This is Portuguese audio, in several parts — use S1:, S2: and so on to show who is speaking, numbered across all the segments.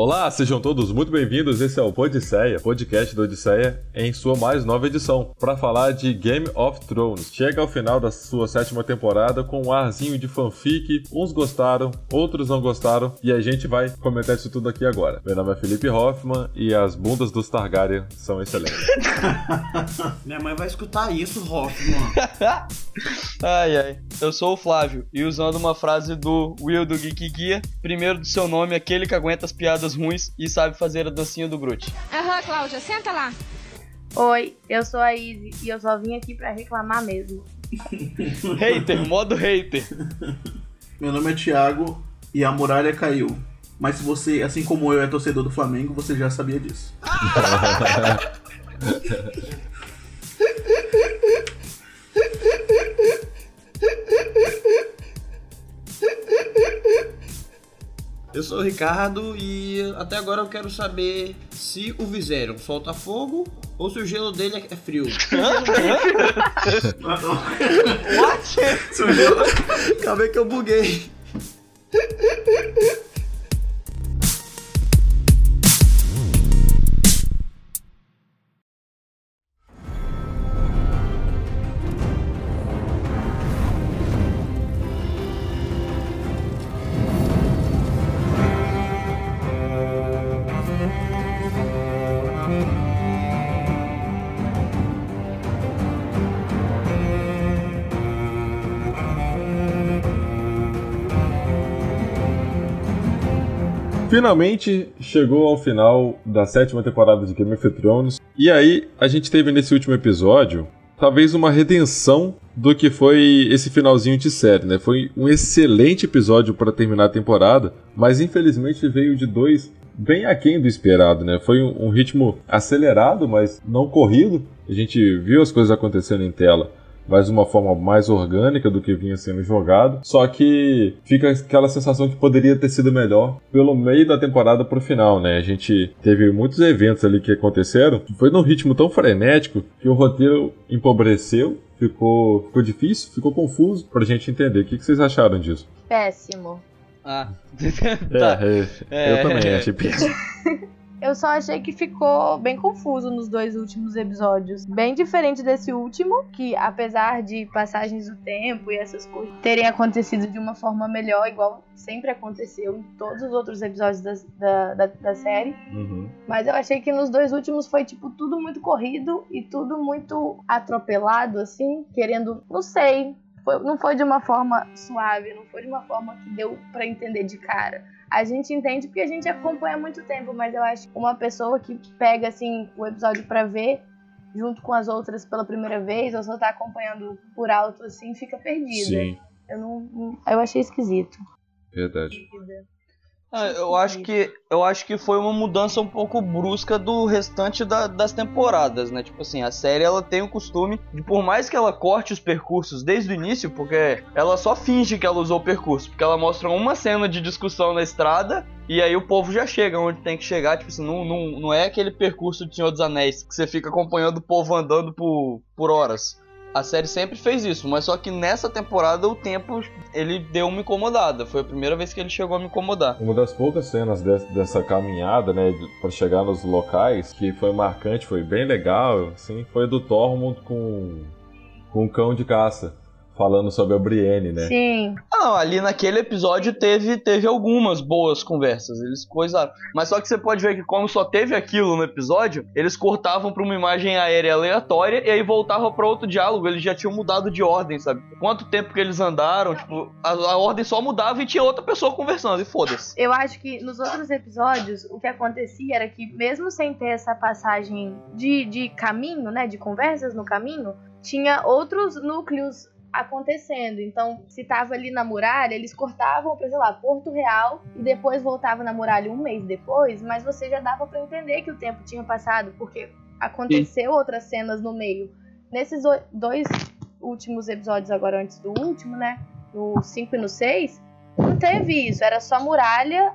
S1: Olá, sejam todos muito bem-vindos. Esse é o Podisseia, podcast do Odisseia, em sua mais nova edição, para falar de Game of Thrones. Chega ao final da sua sétima temporada com um arzinho de fanfic. Uns gostaram, outros não gostaram, e a gente vai comentar isso tudo aqui agora. Meu nome é Felipe Hoffman e as bundas dos Targaryen são excelentes.
S2: Minha mãe vai escutar isso, Hoffman.
S3: ai, ai. Eu sou o Flávio, e usando uma frase do Will do Geek Guia, primeiro do seu nome, aquele que aguenta as piadas ruins e sabe fazer a dancinha do Groot.
S4: Aham, Cláudia, senta lá.
S5: Oi, eu sou a Izzy e eu só vim aqui pra reclamar mesmo.
S3: hater, modo hater.
S2: Meu nome é Thiago e a muralha caiu. Mas se você, assim como eu, é torcedor do Flamengo, você já sabia disso. Eu sou o Ricardo e até agora eu quero saber se o Viserion solta fogo ou se o gelo dele é frio.
S3: What?
S2: Acabei que eu buguei.
S1: Finalmente chegou ao final da sétima temporada de Game of Thrones. E aí, a gente teve nesse último episódio talvez uma redenção do que foi esse finalzinho de série, né? Foi um excelente episódio para terminar a temporada, mas infelizmente veio de dois bem aquém do esperado, né? Foi um, ritmo acelerado, mas não corrido. A gente viu as coisas acontecendo em tela mas de uma forma mais orgânica do que vinha sendo jogado. Só que fica aquela sensação que poderia ter sido melhor pelo meio da temporada pro final, né? A gente teve muitos eventos ali que aconteceram, foi num ritmo tão frenético que o roteiro empobreceu. Ficou, ficou difícil, ficou confuso pra gente entender. O que, que vocês acharam disso?
S5: Péssimo.
S3: Ah,
S1: tá. É, é, eu também achei péssimo.
S5: Eu só achei que ficou bem confuso nos dois últimos episódios. Bem diferente desse último, que apesar de passagens do tempo e essas coisas terem acontecido de uma forma melhor, igual sempre aconteceu em todos os outros episódios da, da, da, da série.
S1: Uhum.
S5: Mas eu achei que nos dois últimos foi, tipo, tudo muito corrido e tudo muito atropelado, assim, querendo. Não sei. Foi, não foi de uma forma suave, não foi de uma forma que deu para entender de cara a gente entende porque a gente acompanha há muito tempo, mas eu acho que uma pessoa que pega assim o episódio para ver junto com as outras pela primeira vez, ou só tá acompanhando por alto assim, fica perdida.
S1: Sim.
S5: Eu não, eu achei esquisito.
S1: Verdade.
S3: Ah, eu acho que eu acho que foi uma mudança um pouco brusca do restante da, das temporadas, né? Tipo assim, a série ela tem o costume de por mais que ela corte os percursos desde o início, porque ela só finge que ela usou o percurso, porque ela mostra uma cena de discussão na estrada e aí o povo já chega onde tem que chegar, tipo assim, não, não, não é aquele percurso de Senhor dos Anéis que você fica acompanhando o povo andando por, por horas. A série sempre fez isso, mas só que nessa temporada o tempo ele deu uma incomodada. Foi a primeira vez que ele chegou a me incomodar.
S1: Uma das poucas cenas de, dessa caminhada, né, para chegar nos locais, que foi marcante, foi bem legal, assim, foi do Tormund com com o cão de caça falando sobre a Brienne, né?
S5: Sim.
S3: Não, ali naquele episódio teve, teve algumas boas conversas. Eles coisaram. Mas só que você pode ver que, como só teve aquilo no episódio, eles cortavam pra uma imagem aérea aleatória e aí voltava pra outro diálogo. Eles já tinham mudado de ordem, sabe? Quanto tempo que eles andaram, tipo, a, a ordem só mudava e tinha outra pessoa conversando, e foda-se.
S5: Eu acho que nos outros episódios, o que acontecia era que, mesmo sem ter essa passagem de, de caminho, né, de conversas no caminho, tinha outros núcleos acontecendo. Então, se tava ali na muralha, eles cortavam para, sei lá, Porto Real e depois voltava na muralha um mês depois, mas você já dava para entender que o tempo tinha passado, porque aconteceu Sim. outras cenas no meio. Nesses dois últimos episódios agora antes do último, né? No 5 e no 6, não teve isso, era só muralha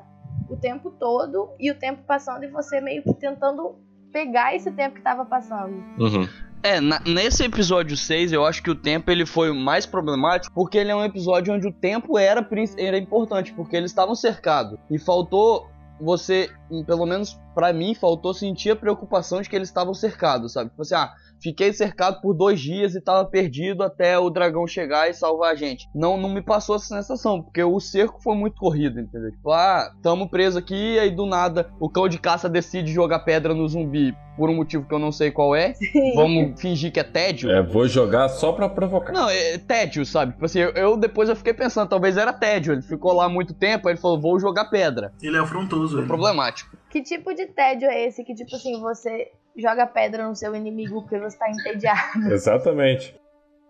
S5: o tempo todo e o tempo passando e você meio que tentando pegar esse tempo que tava passando.
S1: Uhum.
S3: É, na, nesse episódio 6, eu acho que o tempo ele foi mais problemático porque ele é um episódio onde o tempo era, era importante, porque eles estavam cercados. E faltou você, pelo menos para mim, faltou sentir a preocupação de que eles estavam cercados, sabe? Tipo assim, ah, Fiquei cercado por dois dias e tava perdido até o dragão chegar e salvar a gente. Não, não me passou essa sensação, porque o cerco foi muito corrido, entendeu? Tipo, ah, tamo preso aqui, e aí do nada o cão de caça decide jogar pedra no zumbi por um motivo que eu não sei qual é. Sim. Vamos fingir que é tédio.
S1: É, vou jogar só pra provocar.
S3: Não, é tédio, sabe? Tipo assim, eu, eu depois eu fiquei pensando, talvez era tédio. Ele ficou lá muito tempo, aí ele falou, vou jogar pedra.
S2: Ele é afrontoso,
S3: é problemático.
S5: Que tipo de tédio é esse que, tipo assim, você joga pedra no seu inimigo porque você tá entediado?
S1: Exatamente.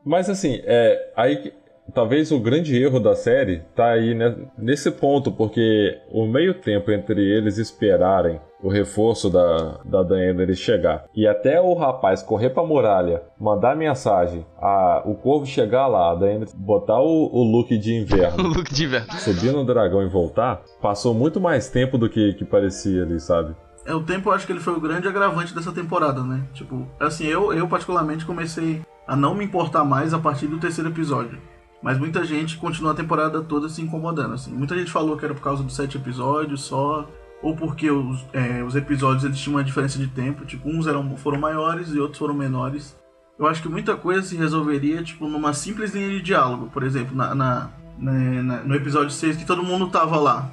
S1: Mas assim, é, aí talvez o grande erro da série tá aí né, nesse ponto, porque o meio tempo entre eles esperarem o reforço da, da Daenerys chegar e até o rapaz correr pra muralha, mandar mensagem, a, o corvo chegar lá, a Daenerys botar o, o look de inverno,
S3: o look de inverno,
S1: subir no dragão e voltar, passou muito mais tempo do que, que parecia ali, sabe?
S2: É, o tempo eu acho que ele foi o grande agravante dessa temporada, né? Tipo, assim, eu, eu particularmente comecei a não me importar mais a partir do terceiro episódio. Mas muita gente continua a temporada toda se incomodando, assim. Muita gente falou que era por causa dos sete episódios só, ou porque os, é, os episódios eles tinham uma diferença de tempo, tipo, uns eram, foram maiores e outros foram menores. Eu acho que muita coisa se resolveria, tipo, numa simples linha de diálogo. Por exemplo, na, na, na no episódio 6 que todo mundo tava lá.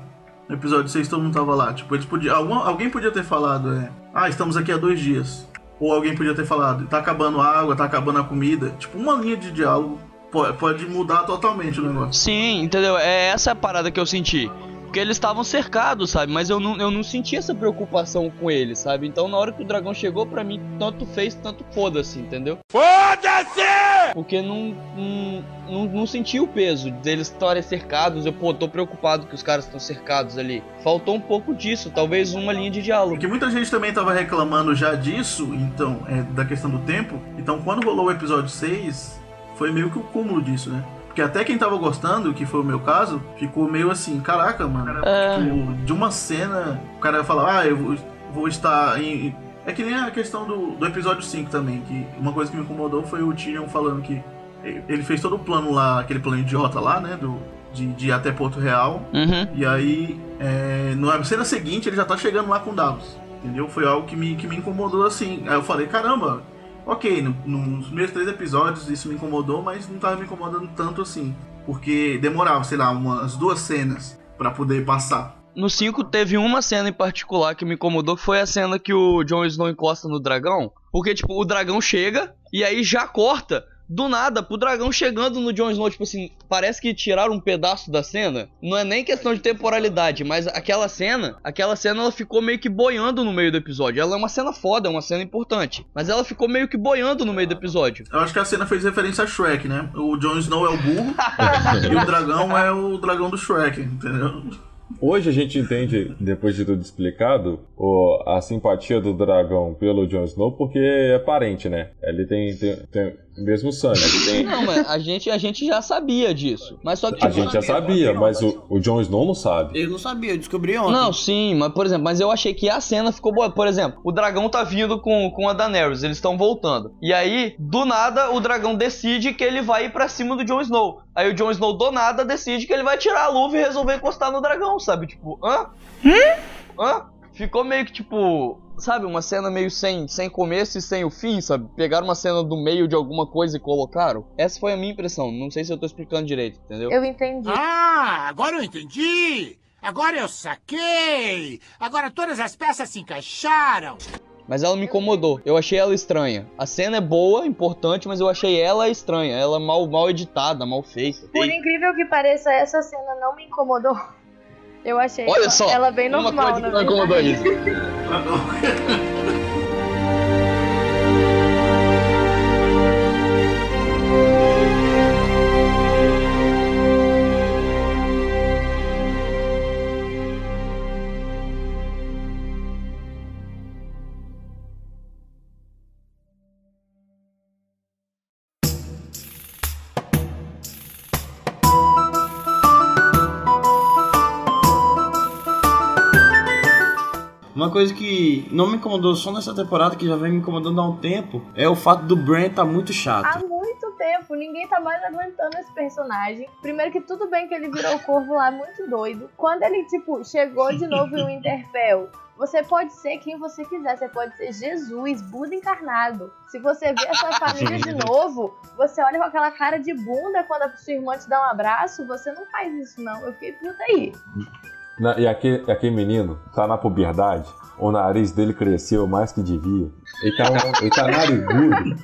S2: No episódio 6 todo mundo tava lá. Tipo, eles podiam. Algum, alguém podia ter falado, é. Ah, estamos aqui há dois dias. Ou alguém podia ter falado, tá acabando a água, tá acabando a comida. Tipo, uma linha de diálogo pode, pode mudar totalmente o negócio.
S3: Sim, entendeu? É essa a parada que eu senti. Porque eles estavam cercados, sabe? Mas eu não, eu não senti essa preocupação com eles, sabe? Então na hora que o dragão chegou, pra mim, tanto fez, tanto foda-se, entendeu?
S4: Foda-se!
S3: Porque não, não, não, não senti o peso deles estarem cercados. Eu, pô, tô preocupado que os caras estão cercados ali. Faltou um pouco disso, talvez uma linha de diálogo.
S2: Porque muita gente também tava reclamando já disso, então, é, da questão do tempo. Então quando rolou o episódio 6, foi meio que o cúmulo disso, né? Porque até quem tava gostando, que foi o meu caso, ficou meio assim, caraca, mano. É. Tipo, de uma cena, o cara fala, ah, eu vou, vou estar em. É que nem a questão do, do episódio 5 também, que uma coisa que me incomodou foi o Tyrion falando que ele fez todo o plano lá, aquele plano idiota lá, né? Do, de, de ir até Porto Real.
S3: Uhum.
S2: E aí, é, na cena seguinte, ele já tá chegando lá com Davos. Entendeu? Foi algo que me, que me incomodou assim. Aí eu falei, caramba, Ok, no, nos primeiros três episódios isso me incomodou, mas não tava me incomodando tanto assim. Porque demorava, sei lá, umas duas cenas para poder passar.
S3: No 5 teve uma cena em particular que me incomodou, que foi a cena que o Jon Snow encosta no dragão. Porque, tipo, o dragão chega e aí já corta do nada, pro dragão chegando no Jon Snow, tipo assim, parece que tiraram um pedaço da cena. Não é nem questão de temporalidade, mas aquela cena, aquela cena ela ficou meio que boiando no meio do episódio. Ela é uma cena foda, é uma cena importante, mas ela ficou meio que boiando no meio do episódio.
S2: Eu acho que a cena fez referência a Shrek, né? O Jon Snow é o burro e o dragão é o dragão do Shrek, entendeu?
S1: Hoje a gente entende, depois de tudo explicado, o, a simpatia do dragão pelo Jon Snow porque é parente, né? Ele tem, tem, tem mesmo sangue. Tem...
S3: Não, mas a gente, a gente já sabia disso. Mas só que,
S1: tipo, a gente já sabia, mas o, o Jon Snow não sabe.
S2: Eu não sabia, eu descobri ontem.
S3: Não, sim, mas por exemplo, mas eu achei que a cena ficou boa. Por exemplo, o dragão tá vindo com, com a Daenerys, eles estão voltando. E aí, do nada, o dragão decide que ele vai ir pra cima do Jon Snow. Aí o Jon Snow, do nada, decide que ele vai tirar a luva e resolver encostar no dragão, sabe? Tipo, hã? Hum? Hã? Ficou meio que tipo sabe, uma cena meio sem, sem começo e sem o fim, sabe? Pegaram uma cena do meio de alguma coisa e colocaram. Essa foi a minha impressão. Não sei se eu tô explicando direito, entendeu?
S5: Eu entendi.
S4: Ah, agora eu entendi! Agora eu saquei! Agora todas as peças se encaixaram!
S3: Mas ela me incomodou. Eu achei ela estranha. A cena é boa, importante, mas eu achei ela estranha. Ela mal, mal editada, mal feita.
S5: Por incrível que pareça, essa cena não me incomodou. Eu achei
S3: Olha só,
S5: ela bem normal.
S3: Uma coisa que não incomodou isso.
S2: Uma coisa que não me incomodou só nessa temporada, que já vem me incomodando há um tempo, é o fato do Brent tá muito chato.
S5: Há muito tempo tempo, ninguém tá mais aguentando esse personagem. Primeiro que tudo bem que ele virou o corvo lá muito doido. Quando ele, tipo, chegou de novo em Winterfell, você pode ser quem você quiser, você pode ser Jesus, Buda encarnado. Se você vê a sua família de novo, você olha com aquela cara de bunda quando a sua irmã te dá um abraço, você não faz isso não. Eu fiquei puta aí.
S1: Na- e aquele, aquele menino tá na puberdade, o nariz dele cresceu mais que devia. Ele tá, um- ele tá narigudo.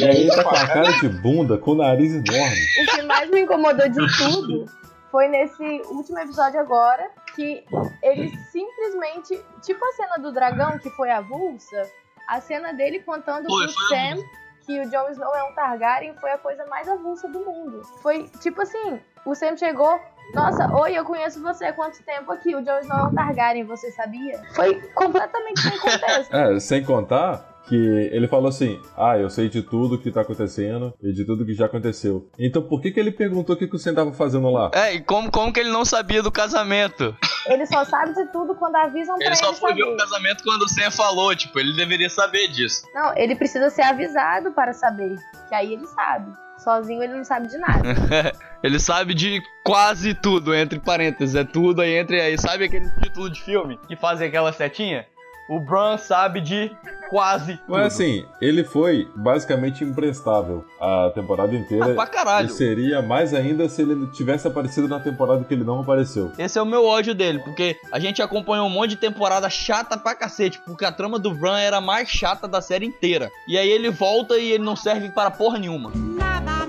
S1: E aí ele tá com a cara de bunda, com o nariz enorme.
S5: O que mais me incomodou de tudo foi nesse último episódio agora, que ele simplesmente, tipo a cena do dragão que foi avulsa, a cena dele contando pro Sam que o Jon Snow é um Targaryen foi a coisa mais avulsa do mundo. Foi tipo assim, o Sam chegou, nossa, oi, eu conheço você há quanto tempo aqui? O Jon Snow é um Targaryen, você sabia? Foi completamente sem contexto.
S1: É, sem contar que ele falou assim: Ah, eu sei de tudo que tá acontecendo e de tudo que já aconteceu. Então por que, que ele perguntou o que, que o Sam tava fazendo lá?
S3: É, e como, como que ele não sabia do casamento?
S5: Ele só sabe de tudo quando avisam pra
S3: Ele
S5: ele
S3: só foi ver
S5: saber.
S3: o casamento quando o Sam falou, tipo, ele deveria saber disso.
S5: Não, ele precisa ser avisado para saber. Que aí ele sabe. Sozinho ele não sabe de nada.
S3: Ele sabe de quase tudo, entre parênteses, é tudo aí entre aí. Sabe aquele título de filme que fazem aquela setinha? O Bran sabe de quase tudo.
S1: Mas assim, ele foi basicamente imprestável a temporada inteira.
S3: Ah, pra caralho.
S1: E seria mais ainda se ele tivesse aparecido na temporada que ele não apareceu.
S3: Esse é o meu ódio dele, porque a gente acompanhou um monte de temporada chata pra cacete, porque a trama do Bran era a mais chata da série inteira. E aí ele volta e ele não serve para porra nenhuma.
S6: Nada, nada,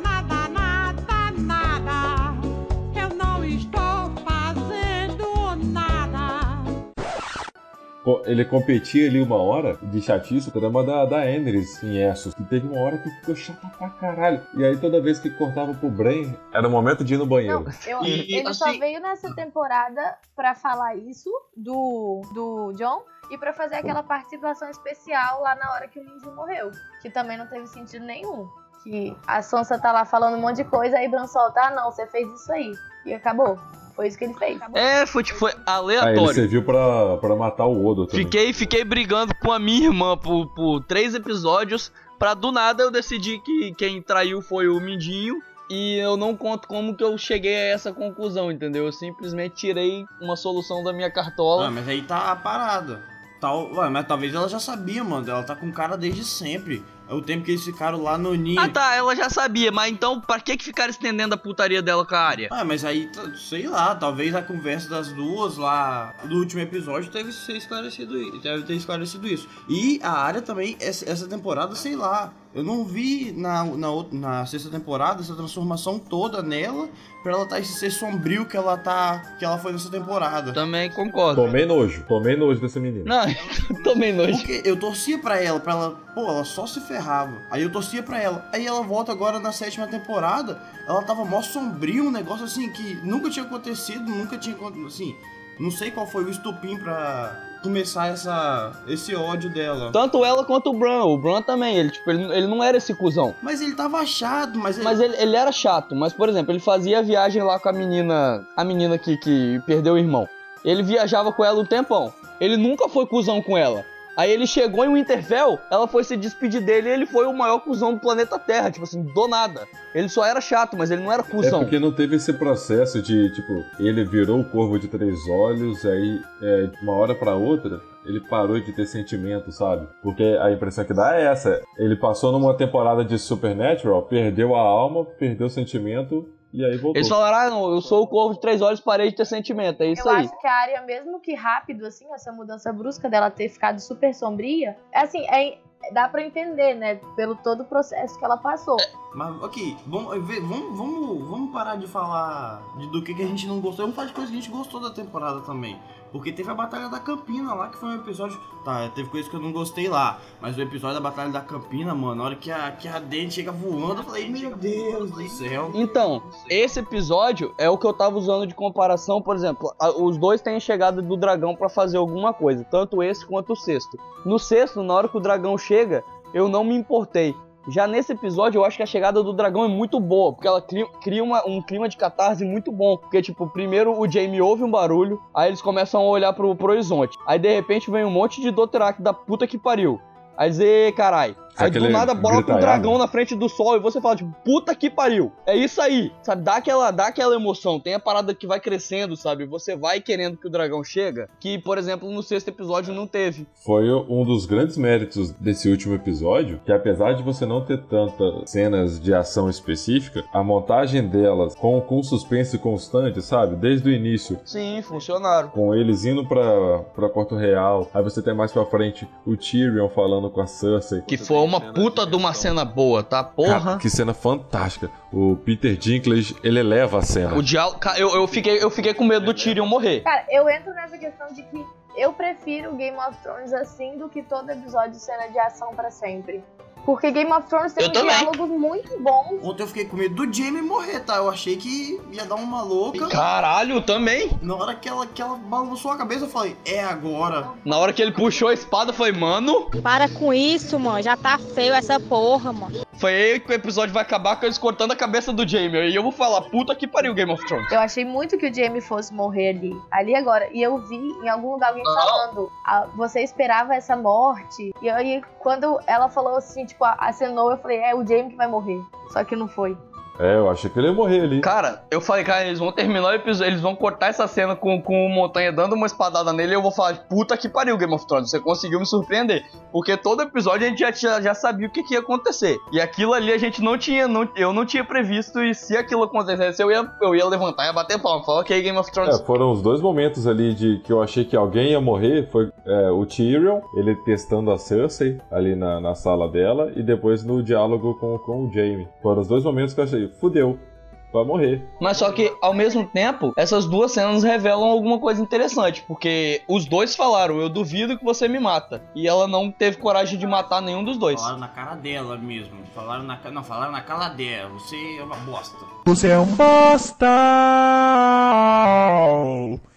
S1: Ele competia ali uma hora de chatice, o drama da, da Enris em Essos. E teve uma hora que ficou chata pra caralho. E aí toda vez que cortava pro Bran, era o momento de ir no banheiro.
S5: Não, eu-
S3: E,
S5: ele só
S3: assim-
S5: veio nessa temporada pra falar isso do, do John e pra fazer aquela participação especial lá na hora que o Mindy morreu. Que também não teve sentido nenhum. Que a Sansa tá lá falando um monte de coisa, aí Bran solta, ah não, você fez isso aí. E acabou. Foi isso que ele fez.
S3: É, foi, tipo, foi
S1: Aí ele
S3: aleatório.
S1: serviu pra, pra matar o Odo também.
S3: Fiquei, fiquei brigando com a minha irmã por, por três episódios. Pra do nada eu decidi que quem traiu foi o Mindinho. E eu não conto como que eu cheguei a essa conclusão, entendeu? Eu simplesmente tirei uma solução da minha cartola.
S7: Ué, mas aí tá parado. Tal, ué, mas talvez ela já sabia, mano. Ela tá com cara desde sempre. É o tempo que eles ficaram lá no ninho.
S3: Ah tá, ela já sabia, mas então pra que que ficaram estendendo a putaria dela com a área?
S7: Ah, mas aí, sei lá, talvez a conversa das duas lá do último episódio deve ser esclarecido isso. Deve ter esclarecido isso. E a área também, essa temporada, sei lá. Eu não vi na, na, na sexta temporada essa transformação toda nela pra ela tá esse ser sombrio que ela tá. que ela foi nessa temporada.
S3: Também concordo.
S1: Tomei nojo, tomei nojo dessa menina.
S3: Não, também nojo.
S7: Porque eu torcia pra ela, pra ela, pô, ela só se ferrava. Aí eu torcia pra ela. Aí ela volta agora na sétima temporada, ela tava mó sombrio, um negócio assim que nunca tinha acontecido, nunca tinha acontecido, assim. Não sei qual foi o estupim pra começar essa esse ódio dela.
S3: Tanto ela quanto o Bran. O Bran também, ele, tipo, ele, ele não era esse cuzão.
S7: Mas ele tava chato, mas ele...
S3: Mas ele, ele era chato. Mas, por exemplo, ele fazia a viagem lá com a menina. A menina que, que perdeu o irmão. Ele viajava com ela um tempão. Ele nunca foi cuzão com ela. Aí ele chegou em Winterfell, ela foi se despedir dele e ele foi o maior cuzão do planeta Terra. Tipo assim, do nada. Ele só era chato, mas ele não era
S1: É
S3: cuzão.
S1: porque não teve esse processo de, tipo, ele virou o corvo de três olhos, aí, é, de uma hora pra outra, ele parou de ter sentimento, sabe? Porque a impressão que dá é essa. Ele passou numa temporada de Supernatural, perdeu a alma, perdeu o sentimento, e aí voltou.
S3: Eles falaram, ah, não, eu sou o corvo de três olhos, parei de ter sentimento. É isso
S5: eu
S3: aí.
S5: acho que a área, mesmo que rápido, assim, essa mudança brusca dela ter ficado super sombria, é assim, é, dá pra entender, né? Pelo todo o processo que ela passou.
S7: Mas, ok, vamos, ver- vamos, vamos, vamos parar de falar de, do que, que a gente não gostou. Vamos falar de coisas que a gente gostou da temporada também. Porque teve a Batalha da Campina lá, que foi um episódio. Tá, teve coisas que eu não gostei lá. Mas o episódio da Batalha da Campina, mano, na hora que a, que a Dente chega voando, eu falei, meu Deus do céu.
S3: Então, esse episódio é o que eu tava usando de comparação, por exemplo, a- os dois têm a chegada do dragão pra fazer alguma coisa, tanto esse quanto o sexto. No sexto, na hora que o dragão chega, eu não me importei. Já nesse episódio, eu acho que a chegada do dragão é muito boa, porque ela cria, uma- um clima de catarse muito bom. Porque, tipo, primeiro o Jamie ouve um barulho, aí eles começam a olhar pro, pro horizonte. Aí, de repente, vem um monte de Dothraki da puta que pariu. Aí dizer, carai, Aí do nada broca um dragão na frente do sol e você fala, tipo, puta que pariu. É isso aí. Sabe, dá aquela, dá aquela emoção. Tem a parada que vai crescendo, sabe? Você vai querendo que o dragão chega. Que, por exemplo, no sexto episódio não teve.
S1: Foi um dos grandes méritos desse último episódio, que apesar de você não ter tantas cenas de ação específica, a montagem delas com, com suspense constante, sabe? Desde o início,
S3: Sim, funcionaram.
S1: com eles indo pra, pra Porto Real, aí você tem mais pra frente o Tyrion falando com a Cersei.
S3: Que foi uma puta de uma cena boa, tá? Porra.
S1: Cara, que cena fantástica. O Peter Dinklage, ele eleva a cena.
S3: O diálogo. Eu, eu, fiquei, eu fiquei com medo do Tyrion morrer.
S5: Cara, eu entro nessa questão de que eu prefiro Game of Thrones assim do que todo episódio cena de ação pra sempre. Porque Game of Thrones tem
S3: Eu
S5: uns
S3: também.
S5: diálogos muito bons.
S7: Ontem eu fiquei com medo do Jamie morrer, tá? Eu achei que ia dar uma louca.
S3: Caralho, também.
S7: Na hora que ela, que ela balançou a cabeça, eu falei, é agora.
S3: Na hora que ele puxou a espada, eu falei, mano,
S8: Para com isso, mano. Já tá feio essa porra, mano.
S3: foi aí que o episódio vai acabar com eles cortando a cabeça do Jamie. E eu vou falar, puta que pariu, Game of Thrones.
S5: Eu achei muito que o Jamie fosse morrer ali. Ali agora. E eu vi em algum lugar alguém falando. "Ah, você esperava essa morte. E aí, quando ela falou assim, tipo, acenou, eu falei, é o Jamie que vai morrer. Só que não foi.
S1: É, eu achei que ele ia morrer ali.
S3: Cara, eu falei, cara, eles vão terminar o episódio, eles vão cortar essa cena com, com o Montanha dando uma espadada nele e eu vou falar, puta que pariu, Game of Thrones, você conseguiu me surpreender. Porque todo episódio a gente já, já, já sabia o que, que ia acontecer. E aquilo ali a gente não tinha, não, eu não tinha previsto, e se aquilo acontecesse, eu ia, eu ia levantar e ia bater palma. Falar, ok, Game of Thrones.
S1: É, foram os dois momentos ali de que eu achei que alguém ia morrer. Foi é, o Tyrion, ele testando a Cersei ali na, na sala dela, e depois no diálogo com, com o Jaime. Foram os dois momentos que eu achei, fudeu, vai morrer.
S3: Mas só que, ao mesmo tempo, essas duas cenas revelam alguma coisa interessante. Porque os dois falaram, eu duvido que você me mata. E ela não teve coragem de matar nenhum dos dois.
S7: Falaram na cara dela mesmo. Falaram na Não, falaram na cara dela. Você é uma bosta.
S4: Você é um bosta!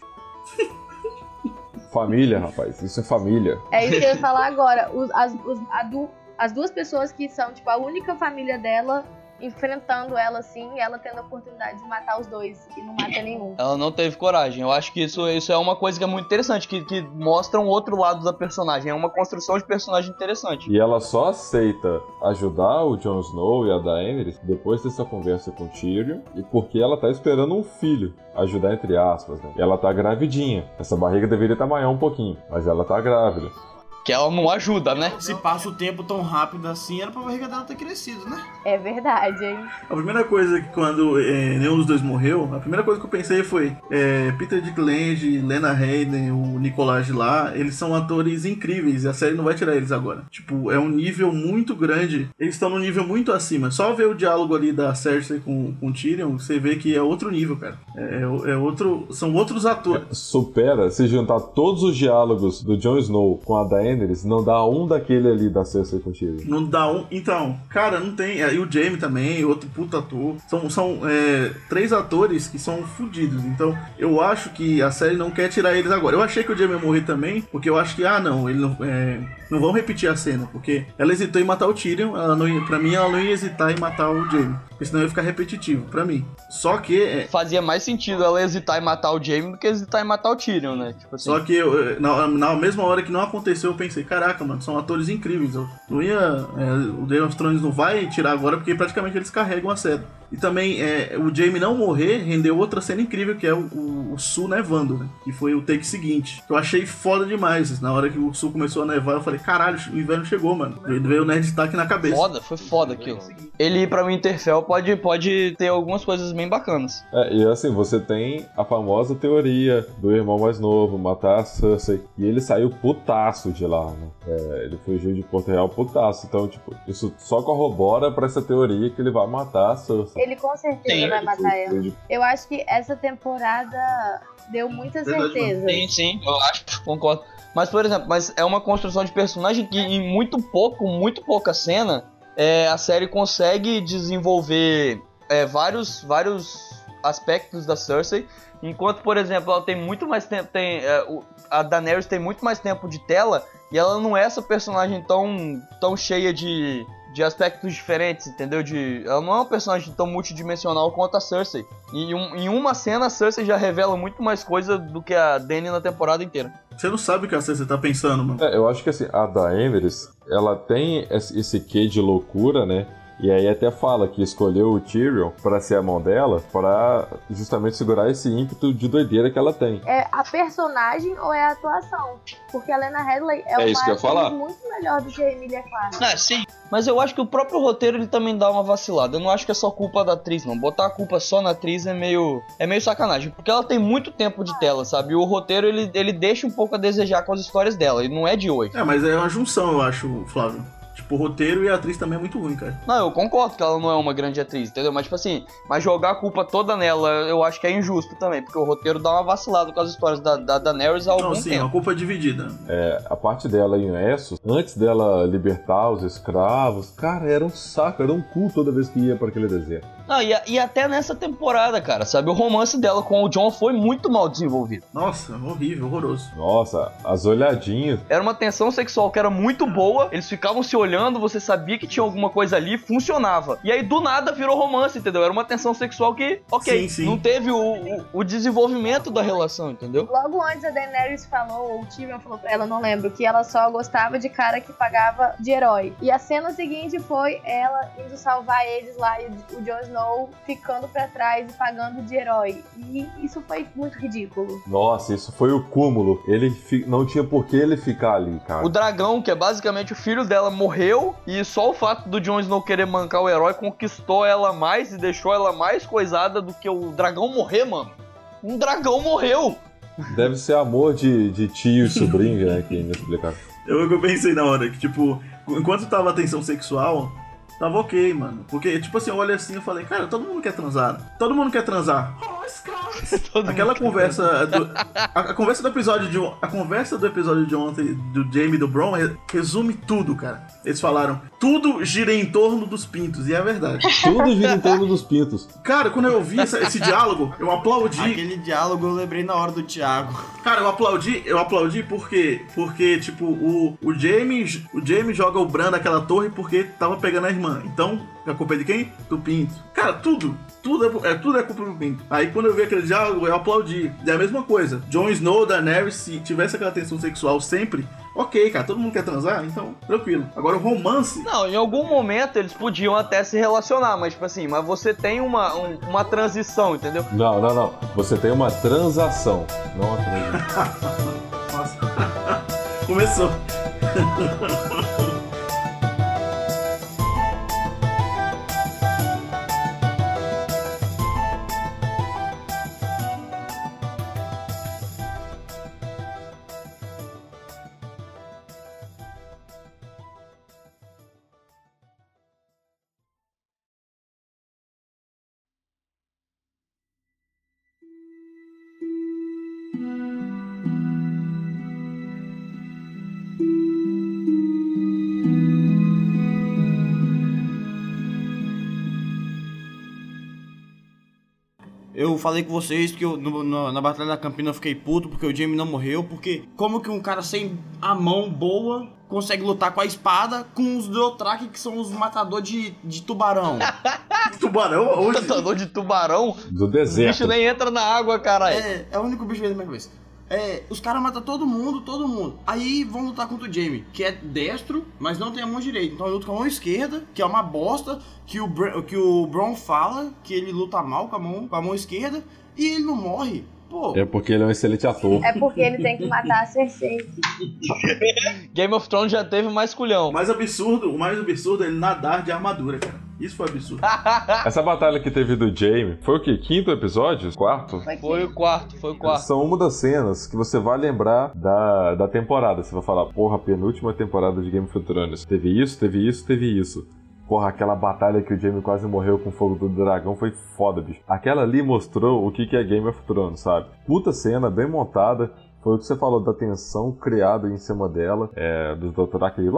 S1: Família, rapaz, isso é família.
S5: É isso que eu ia falar agora. Os- as, os- a du- as duas pessoas que são, tipo, a única família dela enfrentando ela assim, e ela tendo a oportunidade de matar os dois e não mata nenhum.
S3: Ela não teve coragem. Eu acho que isso, isso é uma coisa que é muito interessante, que, que mostra um outro lado da personagem. É uma construção de personagem interessante.
S1: E ela só aceita ajudar o Jon Snow e a Daenerys depois dessa conversa com o Tyrion e porque ela tá esperando um filho. Ajudar entre aspas, né? E ela tá gravidinha. Essa barriga deveria estar maior um pouquinho, mas ela tá grávida.
S3: Que ela não ajuda, né?
S7: Se passa o tempo tão rápido assim, era pra barriga dela ter crescido, né?
S5: É verdade, hein?
S2: A primeira coisa que quando é, nenhum dos dois morreu, a primeira coisa que eu pensei foi é, Peter Dinklage, Lena Headey, o Nicolás lá, eles são atores incríveis e a série não vai tirar eles agora. Tipo, é um nível muito grande. Eles estão num nível muito acima. Só ver o diálogo ali da Cersei com, com o Tyrion, você vê que é outro nível, cara. É, é outro, são outros atores.
S1: Supera, se juntar todos os diálogos do Jon Snow com a Daenerys, não dá um daquele ali da Cersei com o Tyrion.
S2: Não dá um. Então, cara, não tem. E o Jamie também, outro puta ator. São, são é, três atores que são fodidos. Então, eu acho que a série não quer tirar eles agora. Eu achei que o Jamie ia morrer também, porque eu acho que, ah, não, ele não. É, não vão repetir a cena, porque ela hesitou em matar o Tyrion. Ela não ia, pra mim, ela não ia hesitar em matar o Jamie. Porque senão ia ficar repetitivo, pra mim. Só que. é,
S3: Fazia mais sentido ela hesitar em matar o Jaime do que hesitar em matar o Tyrion, né? Tipo assim.
S2: Só que eu, na, na mesma hora que não aconteceu, eu pensei, caraca, mano, são atores incríveis. Eu não ia. é, o Game of Thrones não vai tirar agora porque praticamente eles carregam a série. E também é, o Jamie não morrer rendeu outra cena incrível que é o, o, o Sul nevando, né? Que foi o take seguinte. Que eu achei foda demais. Na hora que o Sul começou a nevar, eu falei, caralho, o inverno chegou, mano. Veio o Nerd Stark na cabeça.
S3: Foda, foi foda aquilo. Ele ir pra Winterfell pode, pode ter algumas coisas bem bacanas.
S1: É, e assim, você tem a famosa teoria do irmão mais novo matar a Cersei. E ele saiu putaço de lá, né? É, ele fugiu de Porto Real putaço. Então, tipo, isso só corrobora pra essa teoria que ele vai matar a Cersei.
S5: Ele com certeza
S3: Sim.
S5: vai matar ela.
S1: Ele-
S5: Eu acho que essa temporada deu muita certeza.
S3: Sim, sim, eu acho, concordo. Mas, por exemplo, mas é uma construção de personagem que em muito pouco, muito pouca cena, é, a série consegue desenvolver é, vários, vários aspectos da Cersei. Enquanto, por exemplo, ela tem muito mais tempo. Tem, é, o- a Daenerys tem muito mais tempo de tela e ela não é essa personagem tão, tão cheia de, de aspectos diferentes, entendeu? De, ela não é uma personagem tão multidimensional quanto a Cersei. E em, um- em uma cena, a Cersei já revela muito mais coisa do que a Dany na temporada inteira.
S2: Você não sabe o que a Cersei tá pensando, mano.
S1: É, eu acho que assim, a Daenerys, ela tem esse esse quê de loucura, né? E aí até fala que escolheu o Tyrion pra ser a mão dela, pra justamente segurar esse ímpeto de doideira que ela tem.
S5: É a personagem ou é a atuação? Porque a Lena Headley é,
S1: É
S5: uma muito melhor do que a Emilia Clarke.
S3: Ah, sim. Mas eu acho que o próprio roteiro ele também dá uma vacilada. Eu não acho que é só culpa da atriz, não. Botar a culpa só na atriz é meio é meio sacanagem, porque ela tem muito tempo de tela, sabe? E o roteiro ele, ele deixa um pouco a desejar com as histórias dela, e não é de hoje.
S2: É, mas é uma junção, eu acho, Flávio. Tipo, o roteiro e a atriz também é muito ruim, cara.
S3: Não, eu concordo que ela não é uma grande atriz, entendeu? Mas, tipo assim, mas jogar a culpa toda nela, eu acho que é injusto também, porque o roteiro dá uma vacilada com as histórias da, da Daenerys há algum
S2: Não, sim,
S3: tempo.
S2: a culpa é dividida.
S1: É, a parte dela em Essos, antes dela libertar os escravos, cara, era um saco, era um cu toda vez que ia para aquele deserto.
S3: Não, e, a- e até nessa temporada, cara, sabe? O romance dela com o John foi muito mal desenvolvido.
S2: Nossa, horrível, horroroso.
S1: Nossa, as olhadinhas.
S3: Era uma tensão sexual que era muito boa, eles ficavam se olhando, você sabia que tinha alguma coisa ali, funcionava. E aí do nada virou romance, entendeu? Era uma tensão sexual que, ok,
S2: Sim, sim.
S3: não teve o, o, o desenvolvimento da relação, entendeu?
S5: Logo antes a Daenerys falou, ou o Tyrion falou pra ela, não lembro, que ela só gostava de cara que pagava de herói. E a cena seguinte foi ela indo salvar eles lá e o Jon Snow ficando pra trás e pagando de herói. E isso foi muito ridículo.
S1: Nossa, isso foi o cúmulo. Ele fi- não tinha por que ele ficar ali, cara.
S3: O dragão, que é basicamente o filho dela, morreu e só o fato do Jon Snow querer mancar o herói conquistou ela mais e deixou ela mais coisada do que o dragão morrer, mano. Um dragão morreu!
S1: Deve ser amor de, de tio e sobrinho, né? Que inexplicável.
S2: Eu, eu pensei na hora que, tipo, enquanto tava a tensão sexual, tava ok, mano. Porque, tipo assim, eu olhei assim e falei, cara, todo mundo quer transar. Todo mundo quer transar.
S3: Todo
S2: Aquela conversa do, a, a conversa do episódio de a conversa do episódio de ontem do Jamie e do Bron re- resume tudo, cara. Eles falaram, tudo gira em torno dos pintos e é verdade.
S1: Tudo gira em torno dos pintos.
S2: Cara, quando eu vi essa- esse diálogo, eu aplaudi.
S7: Aquele diálogo eu lembrei na hora do Thiago.
S2: Cara, eu aplaudi, eu aplaudi porque, porque tipo, o, o Jamie, o Jamie joga o Bran daquela torre porque tava pegando a irmã. Então, a culpa é de quem? Do Pinto. Cara, tudo, tudo é, é tudo é culpa do Pinto. Aí quando eu vi aquele diálogo, eu aplaudi. E a mesma coisa. Jon Snow, Daenerys, se tivesse aquela tensão sexual sempre, ok, cara, todo mundo quer transar, então, tranquilo. Agora o romance,
S3: Não, em algum momento eles podiam até se relacionar, mas tipo assim, mas você tem uma, um- uma transição, entendeu?
S1: Não, não, não. Você tem uma transação, não uma transição.
S2: nossa, começou.
S7: Eu falei com vocês que eu, no- no- na Batalha da Campina eu fiquei puto porque o Jamie não morreu. Porque como que um cara sem a mão boa consegue lutar com a espada com os Dothraki que são os matadores de, de tubarão?
S2: Tubarão hoje.
S3: Tratador de tubarão,
S1: Do
S3: o bicho
S1: deserto.
S3: nem entra na água, caralho.
S7: é, é o único bicho que na minha cabeça. É, os caras matam todo mundo, todo mundo. Aí vão lutar contra o Jamie, que é destro, mas não tem a mão direita. Então ele luta com a mão esquerda, que é uma bosta, que o, Br que o Bron fala que ele luta mal com a mão, com a mão esquerda, e ele não morre. Pô,
S1: É porque ele é um excelente ator.
S5: É porque ele tem que matar a Cersei.
S3: Game of Thrones já teve mais culhão.
S2: O mais absurdo, o mais absurdo é ele nadar de armadura, cara. Isso foi absurdo.
S1: Essa batalha que teve do Jaime foi o quê? Quinto episódio? Quarto?
S5: Foi
S3: o quarto, foi o quarto.
S1: São uma das cenas que você vai lembrar da, da temporada. Você vai falar, porra, penúltima temporada de Game of Thrones. Teve isso, teve isso, teve isso. Porra, aquela batalha que o Jaime quase morreu com o fogo do dragão foi foda, bicho. Aquela ali mostrou o que que é Game of Thrones, sabe? Puta cena, bem montada. Foi o que você falou da tensão criada em cima dela, é, dos Dothraki. indo-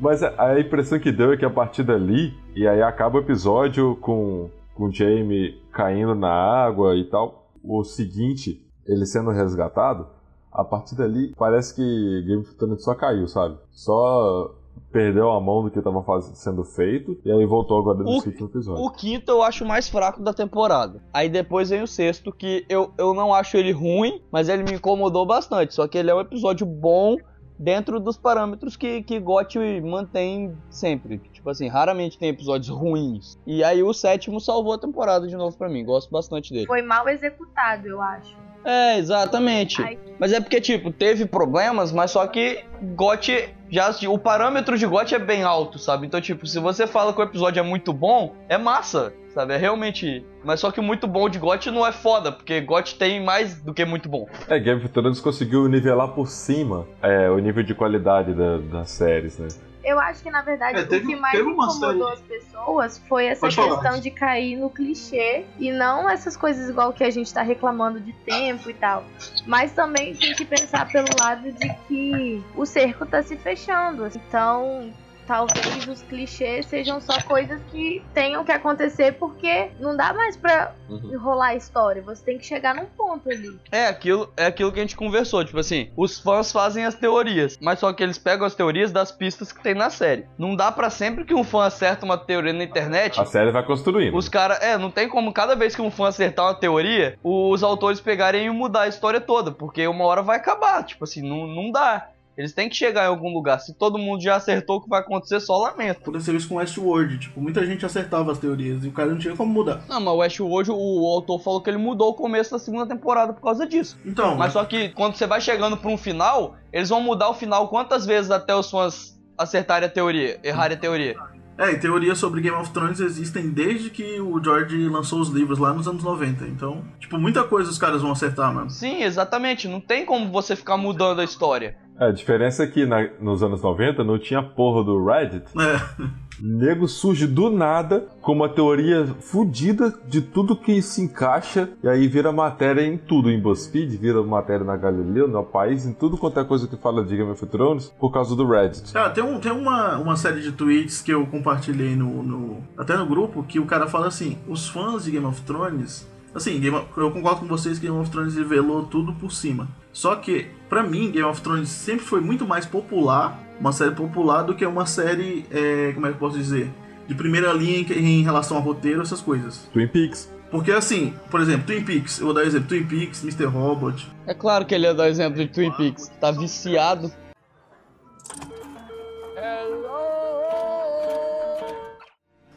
S1: Mas a a impressão que deu é que a partir dali, e aí acaba o episódio com, com o Jamie caindo na água e tal, o seguinte, ele sendo resgatado, a partir dali parece que Game of Thrones só caiu, sabe? Só perdeu a mão do que estava sendo feito e aí voltou agora no
S3: O-
S1: último episódio.
S3: O quinto eu acho mais fraco da temporada. Aí depois vem o sexto, que eu, eu não acho ele ruim, mas ele me incomodou bastante. Só que ele é um episódio bom dentro dos parâmetros que, que GOT mantém sempre. Tipo assim, raramente tem episódios ruins. E aí o sétimo salvou a temporada de novo pra mim. Gosto bastante dele.
S5: Foi mal executado, eu acho.
S3: É, exatamente.
S5: Ai.
S3: Mas é porque, tipo, teve problemas, mas só que GOT já. O parâmetro de GOT é bem alto, sabe? Então, tipo, se você fala que o episódio é muito bom, é massa, sabe? É realmente. Mas só que o muito bom de GOT não é foda, porque GOT tem mais do que muito bom.
S1: É, Game of Thrones conseguiu nivelar por cima é, o nível de qualidade da- das séries, né?
S5: Eu acho que, na verdade,
S2: É, teve-
S5: o que mais incomodou
S2: série-
S5: as pessoas foi essa
S2: Pode falar.
S5: questão de cair no clichê e não essas coisas igual que a gente tá reclamando de tempo e tal. Mas também tem que pensar pelo lado de que o cerco tá se fechando. Então, talvez os clichês sejam só coisas que tenham que acontecer porque não dá mais pra
S1: Uhum.
S5: enrolar a história. Você tem que chegar num ponto ali.
S3: É aquilo, é aquilo que a gente conversou, tipo assim, os fãs fazem as teorias, mas só que eles pegam as teorias das pistas que tem na série. Não dá pra sempre que um fã acerta uma teoria na internet,
S1: A série vai construindo.
S3: Os caras, é, não tem como cada vez que um fã acertar uma teoria, os autores pegarem e mudar a história toda, porque uma hora vai acabar, tipo assim, não, não dá. Eles têm que chegar em algum lugar. Se todo mundo já acertou o que vai acontecer, só lamento.
S2: Aconteceu isso com Westworld, tipo, muita gente acertava as teorias e o cara não tinha como mudar.
S3: Não, mas o Westworld, o, o autor falou que ele mudou o começo da segunda temporada por causa disso.
S2: Então,
S3: Mas só que quando você vai chegando pra um final, eles vão mudar o final quantas vezes até os fãs acertarem a teoria, errarem a teoria.
S2: é, e teorias sobre Game of Thrones existem desde que o George lançou os livros lá nos anos 90. Então, tipo, muita coisa os caras vão acertar, mano.
S3: Sim, exatamente. Não tem como você ficar mudando a história.
S1: É, a diferença é que na- nos anos 90 não tinha porra do Reddit.
S2: É,
S1: Nego surge do nada com uma teoria fodida de tudo que se encaixa e aí vira matéria em tudo, em BuzzFeed, vira matéria na Galileu, no país, em tudo quanto é coisa que fala de Game of Thrones por causa do Reddit.
S2: Cara, tem, um, tem uma, uma série de tweets que eu compartilhei no, no- até no grupo que o cara fala assim: os fãs de Game of Thrones. Assim, eu concordo com vocês que Game of Thrones revelou tudo por cima. Só que, pra mim, Game of Thrones sempre foi muito mais popular, uma série popular, do que uma série, é, como é que eu posso dizer? De primeira linha em, em relação a roteiro, essas coisas.
S1: Twin Peaks.
S2: Porque assim, por exemplo, Twin Peaks, eu vou dar exemplo: Twin Peaks, Mr. Robot.
S3: É claro que ele ia dar exemplo de Twin Peaks. Tá viciado.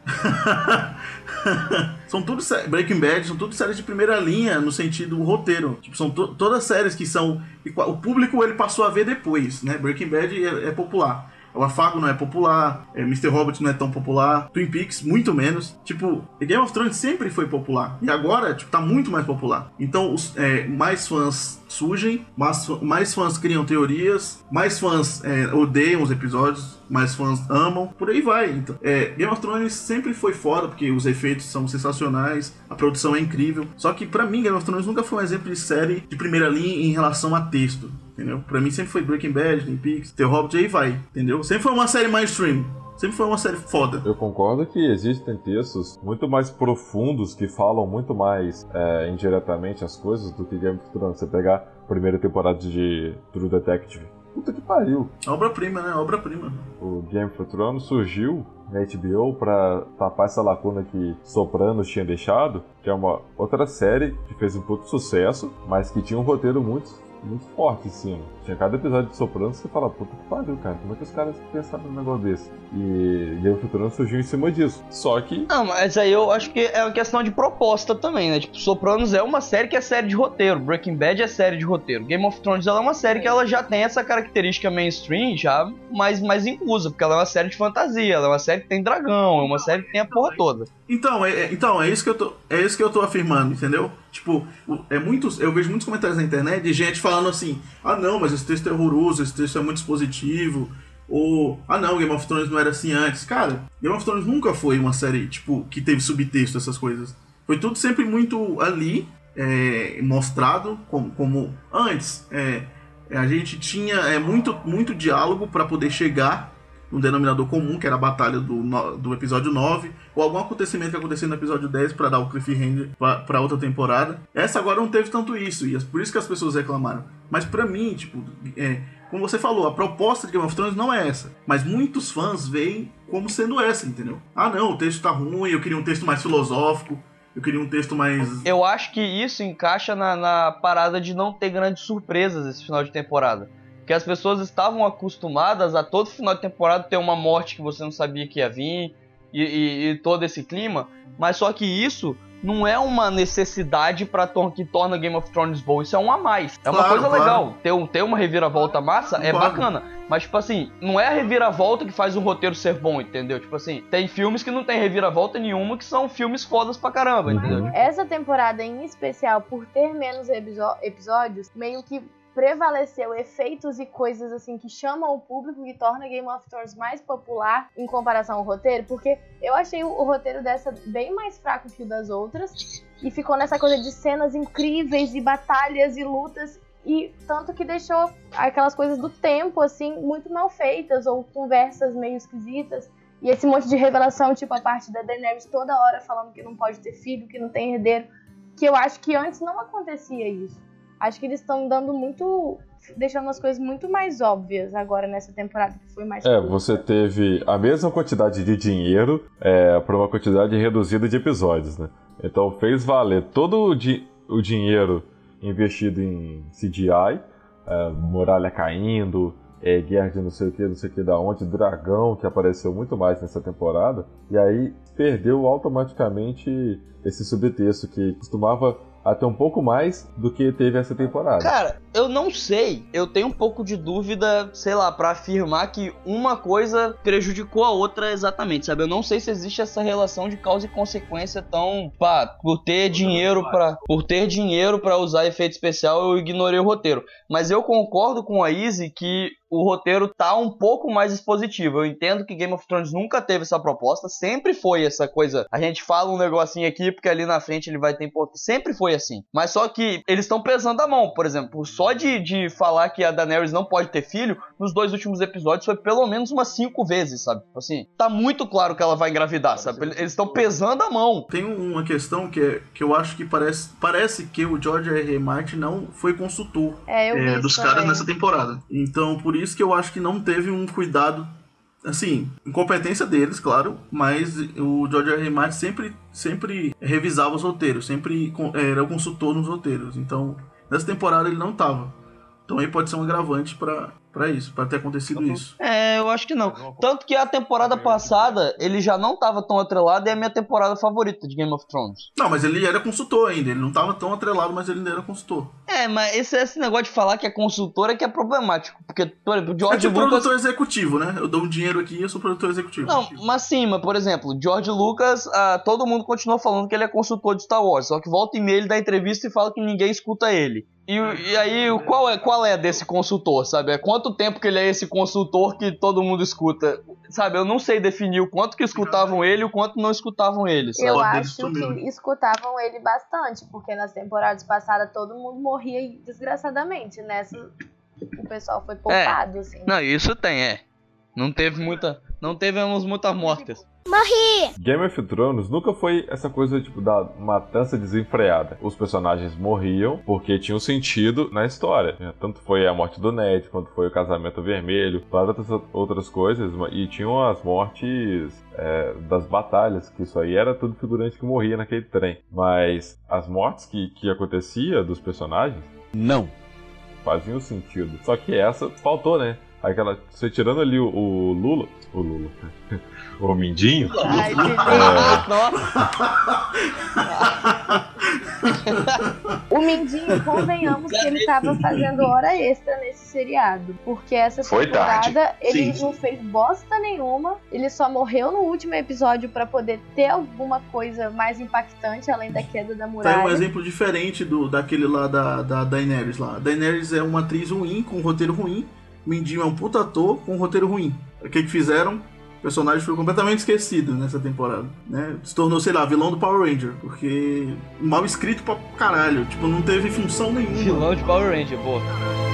S2: são tudo Breaking Bad são tudo séries de primeira linha no sentido roteiro. Tipo, são to- todas séries que são o público ele passou a ver depois, né? Breaking Bad é, é popular. O Afago não é popular, é, Mr. Robot não é tão popular, Twin Peaks muito menos. Tipo, Game of Thrones sempre foi popular e agora tipo tá muito mais popular. Então, os, é, mais fãs surgem, mais, mais fãs criam teorias, mais fãs é, odeiam os episódios, mais fãs amam, por aí vai. Então, é, Game of Thrones sempre foi foda, porque os efeitos são sensacionais, a produção é incrível. Só que pra mim, Game of Thrones nunca foi um exemplo de série de primeira linha em relação a texto. Entendeu? Pra mim sempre foi Breaking Bad, Twin Peaks, The Hobbit, aí vai, entendeu? Sempre foi uma série mainstream, sempre foi uma série foda.
S1: Eu concordo que existem textos muito mais profundos que falam muito mais é, indiretamente as coisas do que Game of Thrones. Você pegar a primeira temporada de True Detective. Puta que pariu.
S2: Obra-prima, né? Obra-prima.
S1: O Game of Thrones surgiu na HBO pra tapar essa lacuna que Sopranos tinha deixado, que é uma outra série que fez um puto sucesso, mas que tinha um roteiro muito muito forte em cima. Tinha cada episódio de Sopranos que você fala, puta que pariu, cara, como é que os caras pensaram num negócio desse? E Game of Thrones surgiu em cima disso. Só que
S3: Não, mas aí eu acho que é uma questão de proposta também, né? Tipo, Sopranos é uma série que é série de roteiro, Breaking Bad é série de roteiro. Game of Thrones ela é uma série que ela já tem essa característica mainstream já mais, mais inclusa, porque ela é uma série de fantasia, ela é uma série que tem dragão, é uma série que tem a porra toda.
S2: Então, é, é- então, é isso que eu tô. É isso que eu tô afirmando, entendeu? Tipo, é muitos. Eu vejo muitos comentários na internet de gente falando assim, ah não, mas esse texto é horroroso, esse texto é muito expositivo. Ou, ah não, Game of Thrones não era assim antes. Cara, Game of Thrones nunca foi uma série, tipo, que teve subtexto, essas coisas. Foi tudo sempre muito ali, é, mostrado como, como antes. É, a gente tinha é, muito, muito diálogo para poder chegar um denominador comum, que era a batalha do, do episódio 9, ou algum acontecimento que aconteceu no episódio 10 pra dar o cliffhanger pra outra temporada. Essa agora não teve tanto isso, e é por isso que as pessoas reclamaram. Mas pra mim, tipo, é, como você falou, a proposta de Game of Thrones não é essa. Mas muitos fãs veem como sendo essa, entendeu? Ah, não, o texto tá ruim, eu queria um texto mais filosófico, eu queria um texto mais.
S3: Eu acho que isso encaixa na, na parada de não ter grandes surpresas esse final de temporada. Porque as pessoas estavam acostumadas a todo final de temporada ter uma morte que você não sabia que ia vir e, e- e todo esse clima. Mas só que isso não é uma necessidade pra tor que torna Game of Thrones bom. Isso é um a mais. É uma
S2: Claro,
S3: coisa
S2: claro.
S3: legal. Ter, um- ter uma reviravolta massa é
S2: Concordo.
S3: bacana. Mas, tipo assim, não é a reviravolta que faz o roteiro ser bom, entendeu? Tipo assim, tem filmes que não tem reviravolta nenhuma que são filmes fodas pra caramba, entendeu?
S5: Essa temporada em especial, por ter menos episódios, meio que prevaleceu efeitos e coisas assim que chamam o público e torna Game of Thrones mais popular em comparação ao roteiro, porque eu achei o, o roteiro dessa bem mais fraco que o das outras e ficou nessa coisa de cenas incríveis e batalhas e lutas e tanto que deixou aquelas coisas do tempo assim muito mal feitas ou conversas meio esquisitas. E esse monte de revelação, tipo a parte da Daenerys toda hora falando que não pode ter filho, que não tem herdeiro, que eu acho que antes não acontecia isso. Acho que eles estão dando muito. deixando as coisas muito mais óbvias agora nessa temporada que foi mais.
S1: É,
S5: curta.
S1: você teve a mesma quantidade de dinheiro é, para uma quantidade reduzida de episódios, né? Então fez valer todo o, di- o dinheiro investido em CGI, é, muralha caindo, é, guerra de não sei o que, não sei o que da onde, dragão que apareceu muito mais nessa temporada, e aí perdeu automaticamente esse subtexto que costumava até um pouco mais do que teve essa temporada.
S3: Cara, eu não sei. Eu tenho um pouco de dúvida, sei lá, pra afirmar que uma coisa prejudicou a outra exatamente, sabe? Eu não sei se existe essa relação de causa e consequência tão, pá, por ter dinheiro para, por ter dinheiro para usar efeito especial, eu ignorei o roteiro. Mas eu concordo com a Izzy que o roteiro tá um pouco mais expositivo. Eu entendo que Game of Thrones nunca teve essa proposta, sempre foi essa coisa. A gente fala um negocinho aqui porque ali na frente ele vai ter importância. Sempre foi assim. Mas só que eles estão pesando a mão, por exemplo. Só de, de falar que a Daenerys não pode ter filho, nos dois últimos episódios foi pelo menos umas cinco vezes, sabe? Assim, tá muito claro que ela vai engravidar, sabe? Eles estão pesando a mão.
S2: Tem uma questão que, é, que eu acho que parece, parece que o George R. R. Martin não foi consultor
S5: É,
S2: é, dos caras nessa temporada. Então, por isso que eu acho que não teve um cuidado. Assim, incompetência deles, claro, mas o George R. R. Martin sempre, sempre revisava os roteiros, sempre era o consultor nos roteiros. Então, nessa temporada ele não tava. Então aí pode ser um agravante pra pra isso, pra ter acontecido isso.
S3: É, eu acho que não. Tanto que a temporada passada ele já não tava tão atrelado e é a minha temporada favorita de Game of Thrones.
S2: Não, mas ele era consultor ainda, ele não tava tão atrelado, mas ele ainda era consultor.
S3: É, mas esse, esse negócio de falar que é consultor é que é problemático. Porque, por exemplo, o
S2: É
S3: George
S2: tipo
S3: Lucas.
S2: produtor executivo, né? Eu dou um dinheiro aqui e eu sou produtor executivo.
S3: Não, mas sim, mas por exemplo, George Lucas, ah, todo mundo continua falando que ele é consultor de Star Wars, só que volta e meia ele dá entrevista e fala que ninguém escuta ele. E, e aí, o- qual é, qual é desse consultor, sabe? É quanto tempo que ele é esse consultor que todo mundo escuta? Sabe, eu não sei definir o quanto que escutavam ele e o quanto não escutavam ele, sabe?
S5: Eu acho que escutavam ele bastante, porque nas temporadas passadas todo mundo morria desgraçadamente. Nessa, o pessoal foi poupado, assim.
S3: Não, isso tem, é. Não teve muita. Não tivemos muitas mortes.
S1: Game of Thrones nunca foi essa coisa tipo da matança desenfreada. Os personagens morriam porque tinham sentido na história. né? Tanto foi a morte do Ned, quanto foi o casamento vermelho, várias outras- outras coisas. E tinham as mortes é, das batalhas, que isso aí era tudo figurante que morria naquele trem. Mas as mortes que, que acontecia dos personagens
S9: Não.
S1: faziam sentido. Só que essa faltou, né? Aquela. Você tirando ali o, o Lula. O Lula. o Mindinho.
S5: Ai, que O Mindinho, convenhamos que ele tava fazendo hora extra nesse seriado. Porque essa
S1: Foi
S5: temporada ele
S2: Sim.
S5: não fez bosta nenhuma. Ele só morreu no último episódio pra poder ter alguma coisa mais impactante além da queda da
S2: Tá aí um
S5: muralha.
S2: exemplo diferente do daquele lá da, da Daenerys lá. A Daenerys é uma atriz ruim, com um roteiro ruim. Mindinho é um puta ator com um roteiro ruim. O que que fizeram? O personagem foi completamente esquecido nessa temporada, né? Se tornou, sei lá, vilão do Power Ranger, porque mal escrito pra caralho, tipo, não teve função nenhuma.
S3: Vilão de Power Ranger, pô.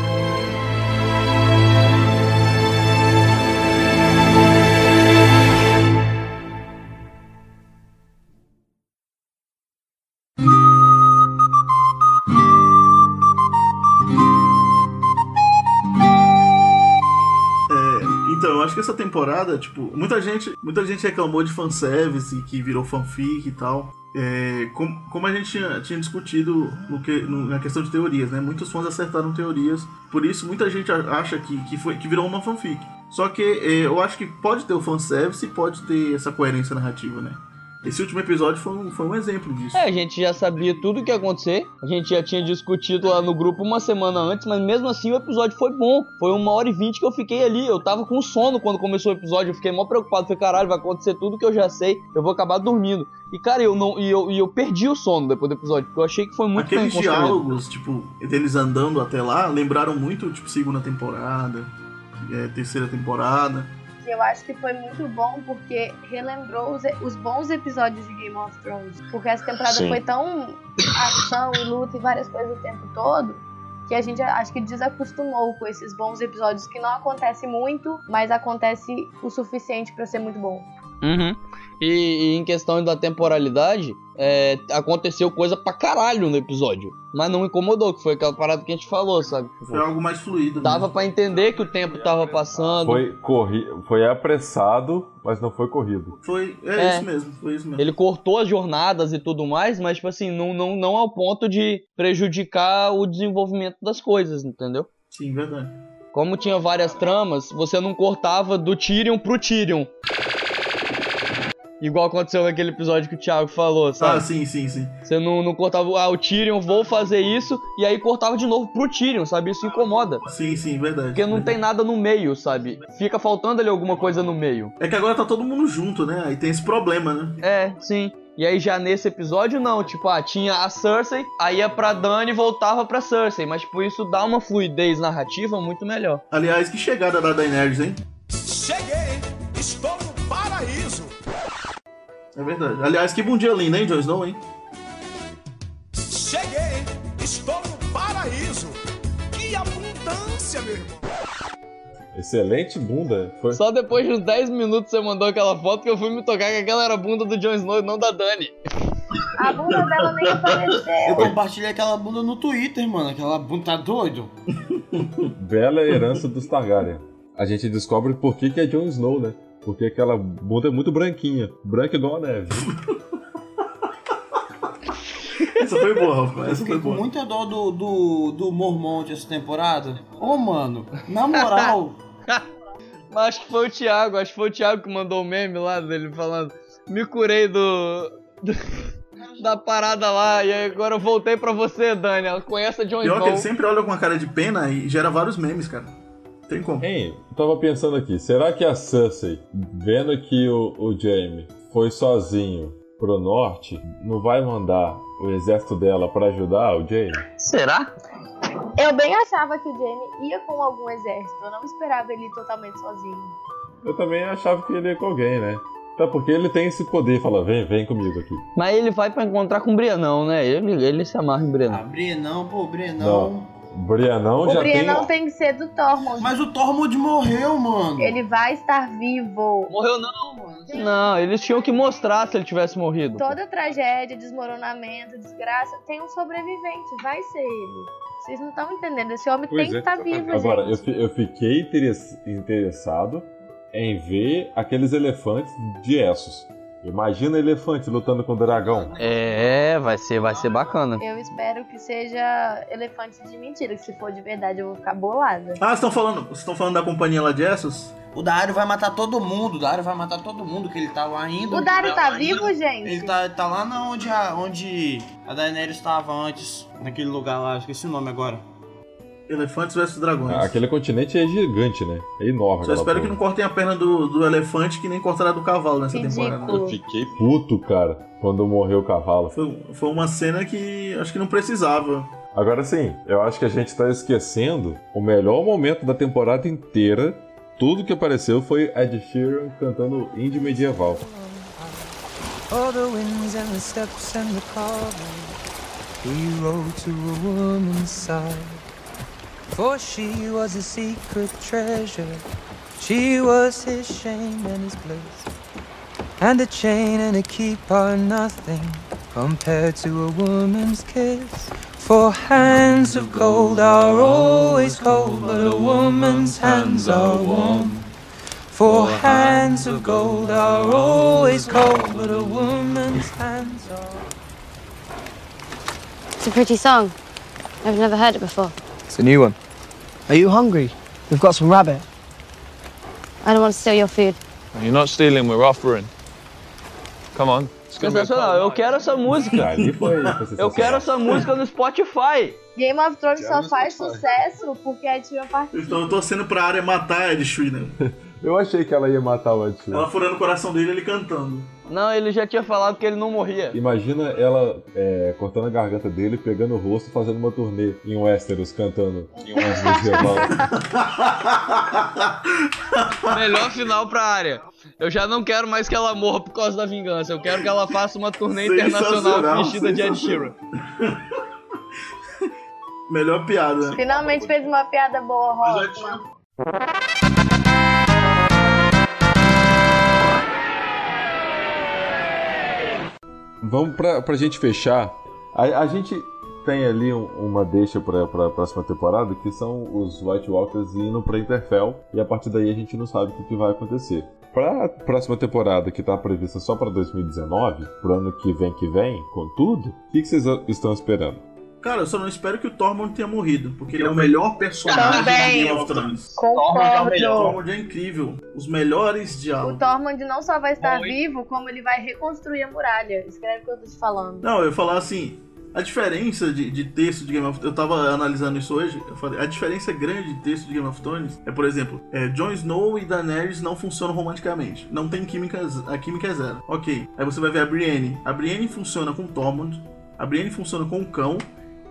S2: Essa temporada, tipo, muita gente, muita gente reclamou de fanservice, que virou fanfic e tal. É, como, como a gente tinha, tinha discutido no que, no- na questão de teorias, né? Muitos fãs acertaram teorias, por isso muita gente acha que, que, foi, que virou uma fanfic. Só que é, eu acho que pode ter o fanservice e pode ter essa coerência narrativa, né? Esse último episódio foi um, foi um exemplo disso.
S3: É, a gente já sabia tudo o que ia acontecer. A gente já tinha discutido lá no grupo uma semana antes, mas mesmo assim o episódio foi bom. Foi uma hora e vinte que eu fiquei ali. Eu tava com sono quando começou o episódio. Eu fiquei mó preocupado. Falei, caralho, vai acontecer tudo que eu já sei. Eu vou acabar dormindo. E, cara, eu não. E eu, e eu perdi o sono depois do episódio, porque eu achei que foi muito
S2: Aqueles diálogos, tipo, deles andando até lá, lembraram muito, tipo, segunda temporada, é, terceira temporada.
S5: E eu acho que foi muito bom porque relembrou os, os bons episódios de Game of Thrones. Porque essa temporada
S1: Sim.
S5: foi tão ação e luta e várias coisas o tempo todo que a gente acho que desacostumou com esses bons episódios que não acontece muito, mas acontece o suficiente pra ser muito bom.
S3: Uhum. E, e em questão da temporalidade, é, aconteceu coisa pra caralho no episódio. Mas não incomodou, que foi aquela parada que a gente falou, sabe? Tipo,
S2: Foi algo mais fluido.
S3: Dava pra entender que o tempo tava passando.
S1: Foi, corri... foi apressado, mas não foi corrido.
S2: Foi, é,
S3: É.
S2: isso mesmo, foi isso mesmo.
S3: Ele cortou as jornadas e tudo mais, mas, tipo assim, não, não, não ao ponto de prejudicar o desenvolvimento das coisas, entendeu?
S2: Sim, verdade.
S3: Como tinha várias tramas, você não cortava do Tyrion pro Tyrion. Igual aconteceu naquele episódio que o Thiago falou,
S2: Ah,
S3: sabe?
S2: sim, sim, sim.
S3: Você não, não cortava, ah, o Tyrion, vou fazer isso, e aí cortava de novo pro Tyrion, sabe? Isso incomoda.
S2: Sim, sim, verdade.
S3: Porque não tem nada no meio, sabe? Fica faltando ali alguma coisa no meio.
S2: É que agora tá todo mundo junto, né? Aí tem esse problema, né?
S3: É, sim. E aí já nesse episódio não, tipo, ah, tinha a Cersei, aí ia pra Dany e voltava pra Cersei, mas tipo, isso dá uma fluidez narrativa muito melhor.
S2: Aliás, que chegada da Daenerys, hein?
S4: Cheguei! Estou!
S2: É verdade. Aliás, que bom dia lindo, hein, Jon Snow, hein?
S4: Cheguei! Estou no paraíso! Que abundância, meu irmão!
S1: Excelente bunda. Foi...
S3: Só depois de uns 10 minutos você mandou aquela foto que eu fui me tocar que aquela era a bunda do Jon Snow e não da Dany.
S5: A bunda dela nem
S7: Eu
S5: apareceu.
S7: compartilhei aquela bunda no Twitter, mano. Aquela bunda tá doido?
S1: Bela herança dos Targaryen. A gente descobre por que, que é Jon Snow, né? Porque aquela bunda é muito branquinha. Branca igual a neve.
S2: Essa foi boa, Rafa.
S7: Eu
S2: Essa foi
S7: fiquei com
S2: boa.
S7: muita dó do, do, do Mormont essa temporada. Ô, mano, na moral,
S3: Mas acho que foi o Thiago, acho que foi o Thiago que mandou o meme lá dele falando: Me curei do. do- da parada lá, e agora eu voltei pra você, Dani. Ela conhece a Jon
S2: Pior que ele sempre olha com uma cara de pena e gera vários memes, cara. Tem como.
S1: Hein, eu tava pensando aqui, será que a Cersei, vendo que o, o Jaime foi sozinho pro norte, não vai mandar o exército dela pra ajudar o Jaime?
S3: Será?
S5: Eu bem achava que o Jamie ia com algum exército. Eu não esperava ele ir totalmente sozinho.
S1: Eu também achava que ele ia com alguém, né? Até porque ele tem esse poder, fala, vem, vem comigo aqui.
S3: Mas ele vai pra encontrar com o Brianão, né? Ele, ele se amarra em
S7: ah,
S3: Brianão.
S7: Brienão, pô, Brienão.
S1: Não. Brianão
S5: o
S1: já
S5: Brienne
S1: tem...
S5: tem que ser do Tormund.
S7: Mas o Tormund morreu, mano.
S5: Ele vai estar vivo.
S3: Morreu não, mano. Não, eles tinham que mostrar se ele tivesse morrido.
S5: Toda tragédia, desmoronamento, desgraça, tem um sobrevivente. Vai ser ele. Vocês não estão entendendo. Esse homem
S1: Pois
S5: tem que
S1: é.
S5: estar vivo,
S1: Agora, eu,
S5: gente.
S1: fi- eu fiquei interess- interessado em ver aqueles elefantes de Essos. Imagina elefante lutando com dragão.
S3: É, vai ser, vai ser bacana.
S5: Eu espero que seja elefante de mentira, que se for de verdade eu vou ficar bolada.
S2: Ah, vocês estão falando, vocês estão falando da companhia lá de Essos?
S7: O Dario vai matar todo mundo. O Dario vai matar todo mundo que ele tá lá ainda.
S5: O Dario tá
S7: Ele
S5: vivo, gente?
S7: Ele tá, tá lá na onde a, onde a Daenerys estava antes. Naquele lugar lá, esqueci o nome agora.
S2: Elefantes versus dragões.
S1: Ah, Aquele continente é gigante, né? É enorme.
S2: Só espero que
S1: porra.
S2: não cortem a perna do, do elefante que nem cortaram a do cavalo nessa
S5: Ridículo.
S2: temporada.
S1: Eu fiquei puto, cara, quando morreu o cavalo.
S2: Foi, foi uma cena que acho que não precisava.
S1: Agora sim, eu acho que a gente tá esquecendo o melhor momento da temporada inteira. Tudo que apareceu foi Ed Sheeran cantando indie medieval.
S9: All the winds and the steps and the carving we rode to a woman's side. For she was a secret treasure. She was his shame and his bliss. And a chain and a keep are nothing compared to a woman's kiss. For hands of gold are always cold, but a woman's hands are warm. For hands of gold are always cold, but a woman's hands are.
S8: It's a pretty song. I've never heard it before.
S10: It's a new one.
S11: Are you hungry? We've got some rabbit.
S8: I don't want to steal your food.
S10: You're not stealing, we're offering. Come on.
S3: Sensacional, eu quero essa música.
S1: Ali foi. foi
S3: Eu
S1: sensacional.
S3: quero essa música no Spotify.
S5: Game of Thrones só faz
S1: Spotify.
S5: sucesso porque a Tia participa.
S2: Estou torcendo pra área matar a Ed Sheeran.
S1: Eu achei que ela ia matar o Ed Sheeran.
S2: Ela furando o coração dele ele cantando.
S3: Não, ele já tinha falado que ele não morria.
S1: Imagina ela é, cortando a garganta dele, pegando o rosto, fazendo uma turnê em Westeros, cantando em umas medieval.
S3: Melhor final pra área. Eu já não quero mais que ela morra por causa da vingança. Eu quero que ela faça uma turnê internacional vestida de Ed Sheeran.
S2: Melhor piada.
S5: Finalmente fez uma piada boa, Rockman.
S1: Vamos pra, pra gente fechar. A, a gente tem ali um- uma deixa pra, pra próxima temporada, que são os White Walkers indo pra Interfell, e a partir daí a gente não sabe o que, que vai acontecer. Pra próxima temporada, que tá prevista só pra 2019, pro ano que vem que vem, com tudo, o que, que vocês estão esperando?
S2: Cara, eu só não espero que o Tormund tenha morrido, porque ele é o melhor personagem
S5: Também.
S2: de Game of Thrones. O
S5: Concordo.
S2: Tormund é incrível. Os melhores
S5: O
S2: diálogos.
S5: Tormund não só vai estar vivo, como ele vai reconstruir a muralha. Escreve o que eu tô te falando.
S2: Não, eu ia falar assim, a diferença de, de texto de Game of Thrones, eu tava analisando isso hoje, eu falei, a diferença grande de texto de Game of Thrones é, por exemplo, é, Jon Snow e Daenerys não funcionam romanticamente, não tem química, a química é zero. Ok, aí você vai ver a Brienne, a Brienne funciona com o Tormund, a Brienne funciona com o cão,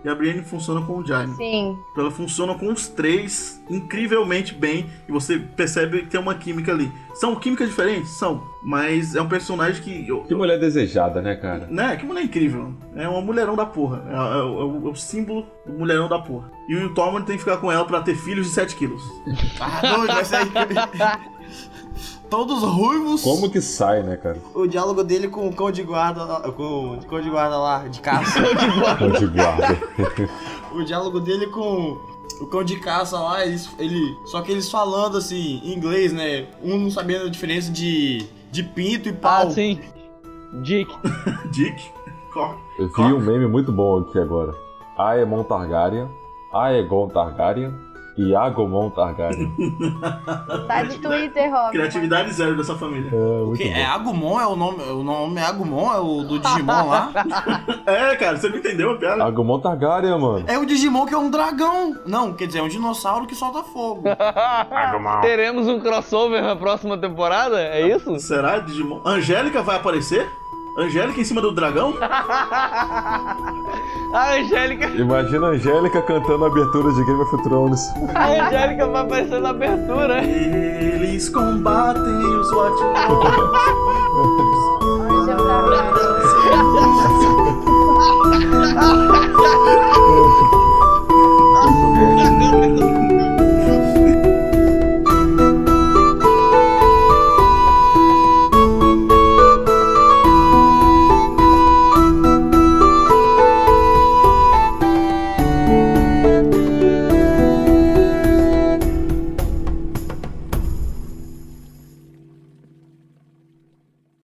S2: e a Brienne funciona com o Jaime.
S5: Sim.
S2: Ela funciona com os três incrivelmente bem e você percebe que tem uma química ali. São químicas diferentes? São, mas é um personagem que. eu-
S1: Que mulher desejada, né, cara?
S2: né? Que mulher incrível. É uma mulherão da porra. É, é o- é o, é o símbolo do mulherão da porra. E o Tormund tem que ficar com ela pra ter filhos de 7 quilos.
S7: Ah, doido, vai sair. Todos ruivos.
S1: Como que sai, né, cara?
S7: O diálogo dele com o cão de guarda, lá- com o cão de guarda lá, de caça.
S1: Cão de guarda.
S7: o diálogo dele com o cão de caça lá, ele. Só que eles falando assim, em inglês, né? Um não sabendo a diferença de, de pinto e pau.
S3: Ah, sim. Dick.
S2: Dick? Cor.
S1: Eu vi um meme muito bom aqui agora. Aemon Targaryen, Aegon Targaryen e Agomon Targaryen.
S5: Sai do Twitter, Rock.
S2: Criatividade zero dessa família.
S1: É,
S7: O
S1: bom.
S7: É Agumon? É o nome, o nome é Agumon? É o do Digimon lá?
S2: É, cara, você não entendeu a piada?
S1: Agomon Targaryen, mano.
S7: É o Digimon que é um dragão. Não, quer dizer, é um dinossauro que solta fogo.
S3: Teremos um crossover na próxima temporada? É isso?
S2: Será? Digimon? Angélica vai aparecer? Angélica em cima do dragão?
S3: a Angélica.
S1: Imagina a Angélica cantando a abertura de Game of Thrones.
S3: a Angélica vai aparecer na abertura.
S2: Eles combatem os
S5: Watchers.